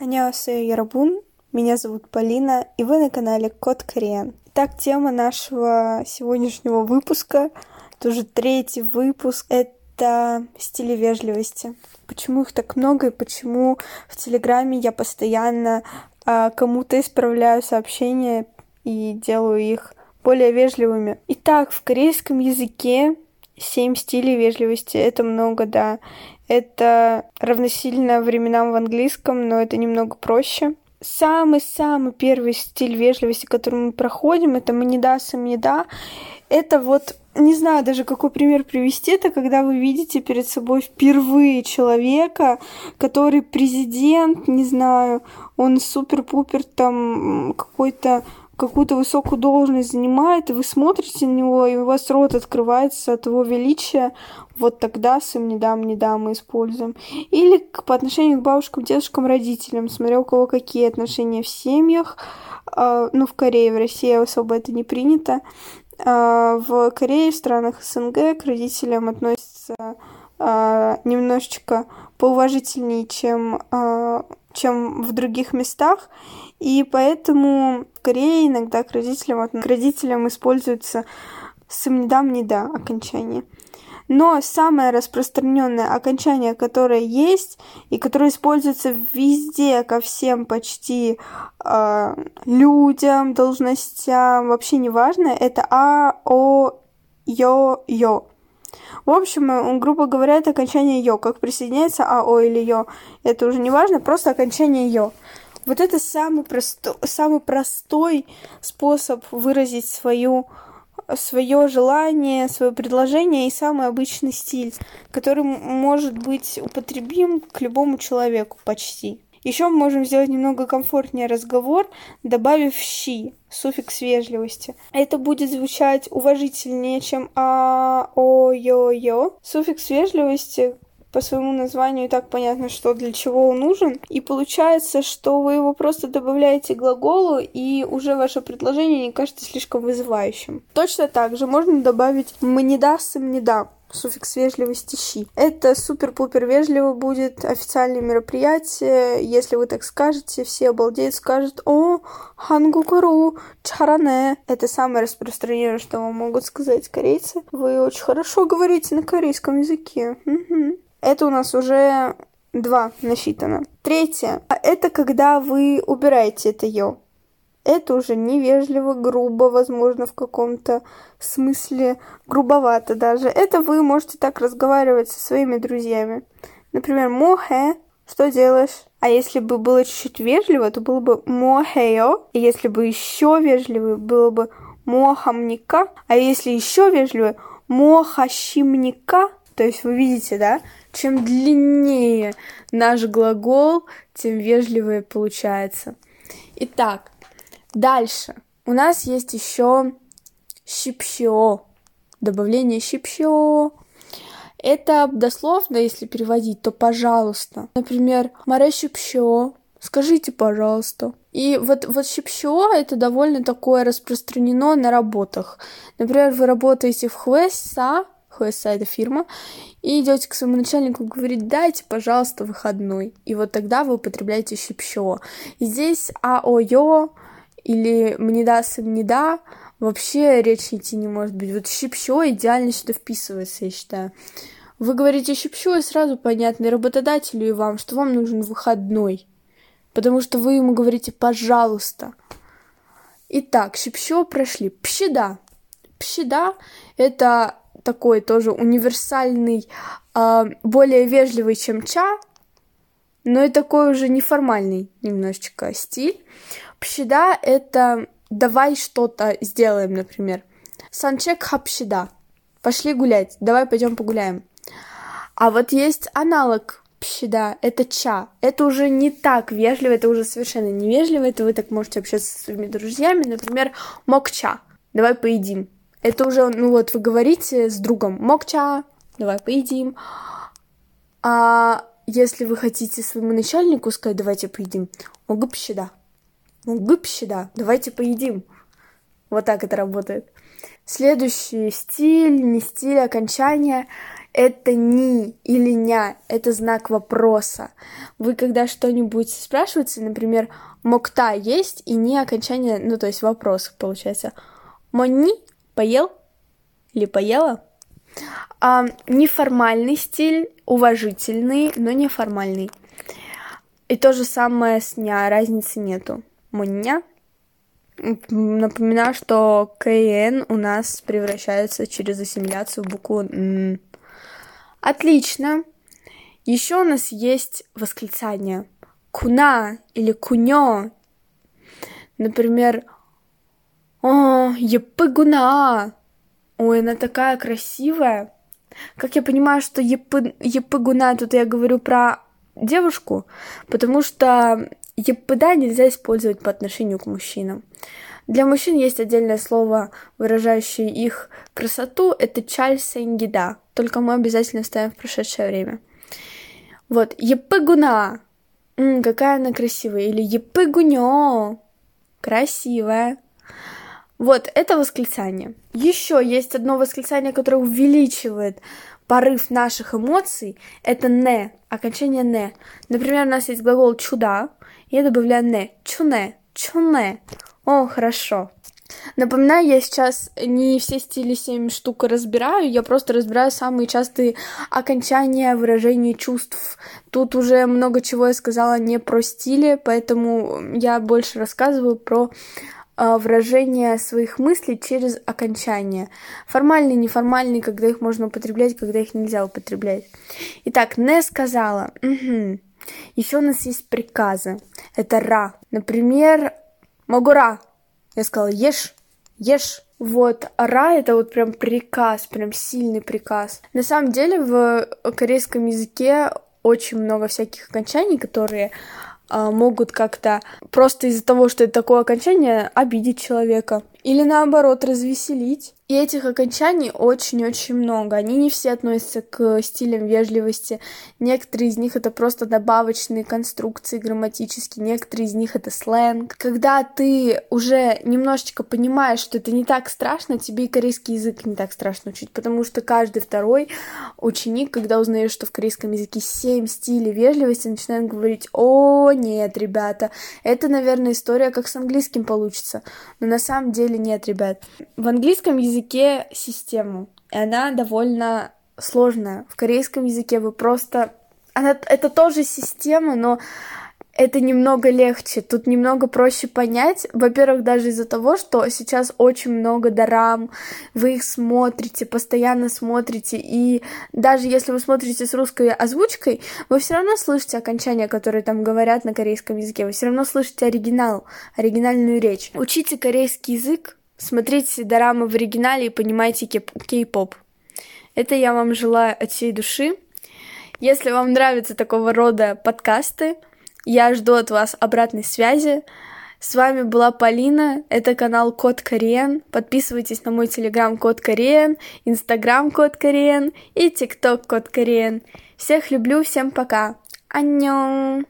Аньясе Ярабун, меня зовут Полина, и вы на канале Код Кориан. Итак, тема нашего сегодняшнего выпуска, тоже третий выпуск, это стили вежливости. Почему их так много и почему в Телеграме я постоянно а, кому-то исправляю сообщения и делаю их более вежливыми. Итак, в корейском языке семь стилей вежливости. Это много, да. Это равносильно временам в английском, но это немного проще. Самый-самый первый стиль вежливости, который мы проходим, это «мне сам не да». Это вот, не знаю даже какой пример привести, это когда вы видите перед собой впервые человека, который президент, не знаю, он супер-пупер там какой-то какую-то высокую должность занимает, и вы смотрите на него, и у вас рот открывается от его величия, вот тогда с им не дам, не дам мы используем. Или по отношению к бабушкам, дедушкам, родителям, смотря у кого какие отношения в семьях. А, ну, в Корее, в России особо это не принято. А, в Корее, в странах СНГ к родителям относятся а, немножечко поуважительнее, чем, чем в других местах. И поэтому в Корее иногда к родителям, к родителям используется сомнедам не да окончание. Но самое распространенное окончание, которое есть и которое используется везде ко всем почти э, людям, должностям, вообще неважно, это а, о, ё, ё. В общем, грубо говоря, это окончание ё. Как присоединяется а, о или ё, это уже не важно, просто окончание ё. Вот это самый, просто, самый простой способ выразить свою свое желание, свое предложение и самый обычный стиль, который может быть употребим к любому человеку почти. Еще мы можем сделать немного комфортнее разговор, добавив «щи», суффикс вежливости. Это будет звучать уважительнее, чем «а», «о», «ё», «ё». Суффикс вежливости по своему названию и так понятно, что для чего он нужен. И получается, что вы его просто добавляете к глаголу, и уже ваше предложение не кажется слишком вызывающим. Точно так же можно добавить «мне даст» и «мне да» суффикс вежливости «щи». Это супер-пупер вежливо будет официальное мероприятие. Если вы так скажете, все обалдеют, скажут «О, хангукуру, чаране». Это самое распространенное, что вам могут сказать корейцы. Вы очень хорошо говорите на корейском языке. Угу. Это у нас уже два насчитано. Третье. А это когда вы убираете это ё. Это уже невежливо, грубо, возможно, в каком-то смысле грубовато даже. Это вы можете так разговаривать со своими друзьями. Например, мохе, что делаешь? А если бы было чуть-чуть вежливо, то было бы мохео. И если бы еще вежливо, было бы мохамника. А если еще вежливо, мохащимника. То есть вы видите, да? Чем длиннее наш глагол, тем вежливее получается. Итак, дальше. У нас есть еще щипшио. Добавление щипшио. Это дословно, если переводить, то пожалуйста. Например, маре щипшио. Скажите, пожалуйста. И вот, вот щипшио это довольно такое распространено на работах. Например, вы работаете в Хвеса, Это фирма, и идете к своему начальнику и говорите, дайте, пожалуйста, выходной. И вот тогда вы употребляете щипшо. И здесь ао-ё или мне даст не да, вообще речь идти не может быть. Вот щипшо идеально сюда вписывается, я считаю. Вы говорите щипшо, и сразу понятно и работодателю, и вам, что вам нужен выходной. Потому что вы ему говорите «пожалуйста». Итак, щипшо прошли. Пщеда. Пщеда — это такой тоже универсальный, э, более вежливый, чем ча, но и такой уже неформальный немножечко стиль. Пщеда — это давай что-то сделаем, например. Санчек хапщеда. Пошли гулять, давай пойдем погуляем. А вот есть аналог пщеда, это ча. Это уже не так вежливо, это уже совершенно невежливо, это вы так можете общаться со своими друзьями, например, мокча, давай поедим. Это уже, ну вот, вы говорите с другом «Мокча, давай поедим». А если вы хотите своему начальнику сказать «давайте поедим», «Огыпщеда», «Огыпщеда», «давайте поедим». Вот так это работает. Следующий стиль, не стиль, окончание. это ни или ня, это знак вопроса. Вы когда что-нибудь спрашиваете, например, мокта есть и не окончание, ну то есть вопрос получается. Монни поел или поела? А, неформальный стиль, уважительный, но неформальный. И то же самое с ня, разницы нету. Моня. Напоминаю, что КН у нас превращается через ассимиляцию в букву Н. Отлично. Еще у нас есть восклицание. Куна или кунё. Например, епыгуна. Ой, она такая красивая. Как я понимаю, что епы, епыгуна, тут я говорю про девушку, потому что епыда нельзя использовать по отношению к мужчинам. Для мужчин есть отдельное слово, выражающее их красоту, это чаль сенгида, только мы обязательно ставим в прошедшее время. Вот, епыгуна, какая она красивая, или епыгунё, красивая. Вот, это восклицание. Еще есть одно восклицание, которое увеличивает порыв наших эмоций. Это «не», окончание «не». Например, у нас есть глагол «чуда», я добавляю «не», «чуне», «чуне». О, хорошо. Напоминаю, я сейчас не все стили 7 штук разбираю, я просто разбираю самые частые окончания выражения чувств. Тут уже много чего я сказала не про стили, поэтому я больше рассказываю про выражение своих мыслей через окончание. Формальный, неформальный, когда их можно употреблять, когда их нельзя употреблять. Итак, не сказала. Угу. Еще у нас есть приказы. Это ра. Например, Могура. Я сказала, ешь, ешь. Вот, ара это вот прям приказ, прям сильный приказ. На самом деле в корейском языке очень много всяких окончаний, которые а, могут как-то просто из-за того, что это такое окончание, обидеть человека. Или наоборот, развеселить. И этих окончаний очень-очень много. Они не все относятся к стилям вежливости. Некоторые из них это просто добавочные конструкции грамматические, некоторые из них это сленг. Когда ты уже немножечко понимаешь, что это не так страшно, тебе и корейский язык не так страшно учить, потому что каждый второй ученик, когда узнает, что в корейском языке семь стилей вежливости, начинает говорить, о, нет, ребята, это, наверное, история как с английским получится. Но на самом деле нет, ребят. В английском языке систему, и она довольно сложная. В корейском языке вы просто... Она, это тоже система, но это немного легче, тут немного проще понять. Во-первых, даже из-за того, что сейчас очень много дарам, вы их смотрите, постоянно смотрите, и даже если вы смотрите с русской озвучкой, вы все равно слышите окончания, которые там говорят на корейском языке, вы все равно слышите оригинал, оригинальную речь. Учите корейский язык, Смотрите дорамы в оригинале и понимайте кей-поп. Это я вам желаю от всей души. Если вам нравятся такого рода подкасты, я жду от вас обратной связи. С вами была Полина, это канал Код Кореен. Подписывайтесь на мой телеграм Код Кореен, инстаграм Код Кореен и тикток Код Кореен. Всех люблю, всем пока. Аньон!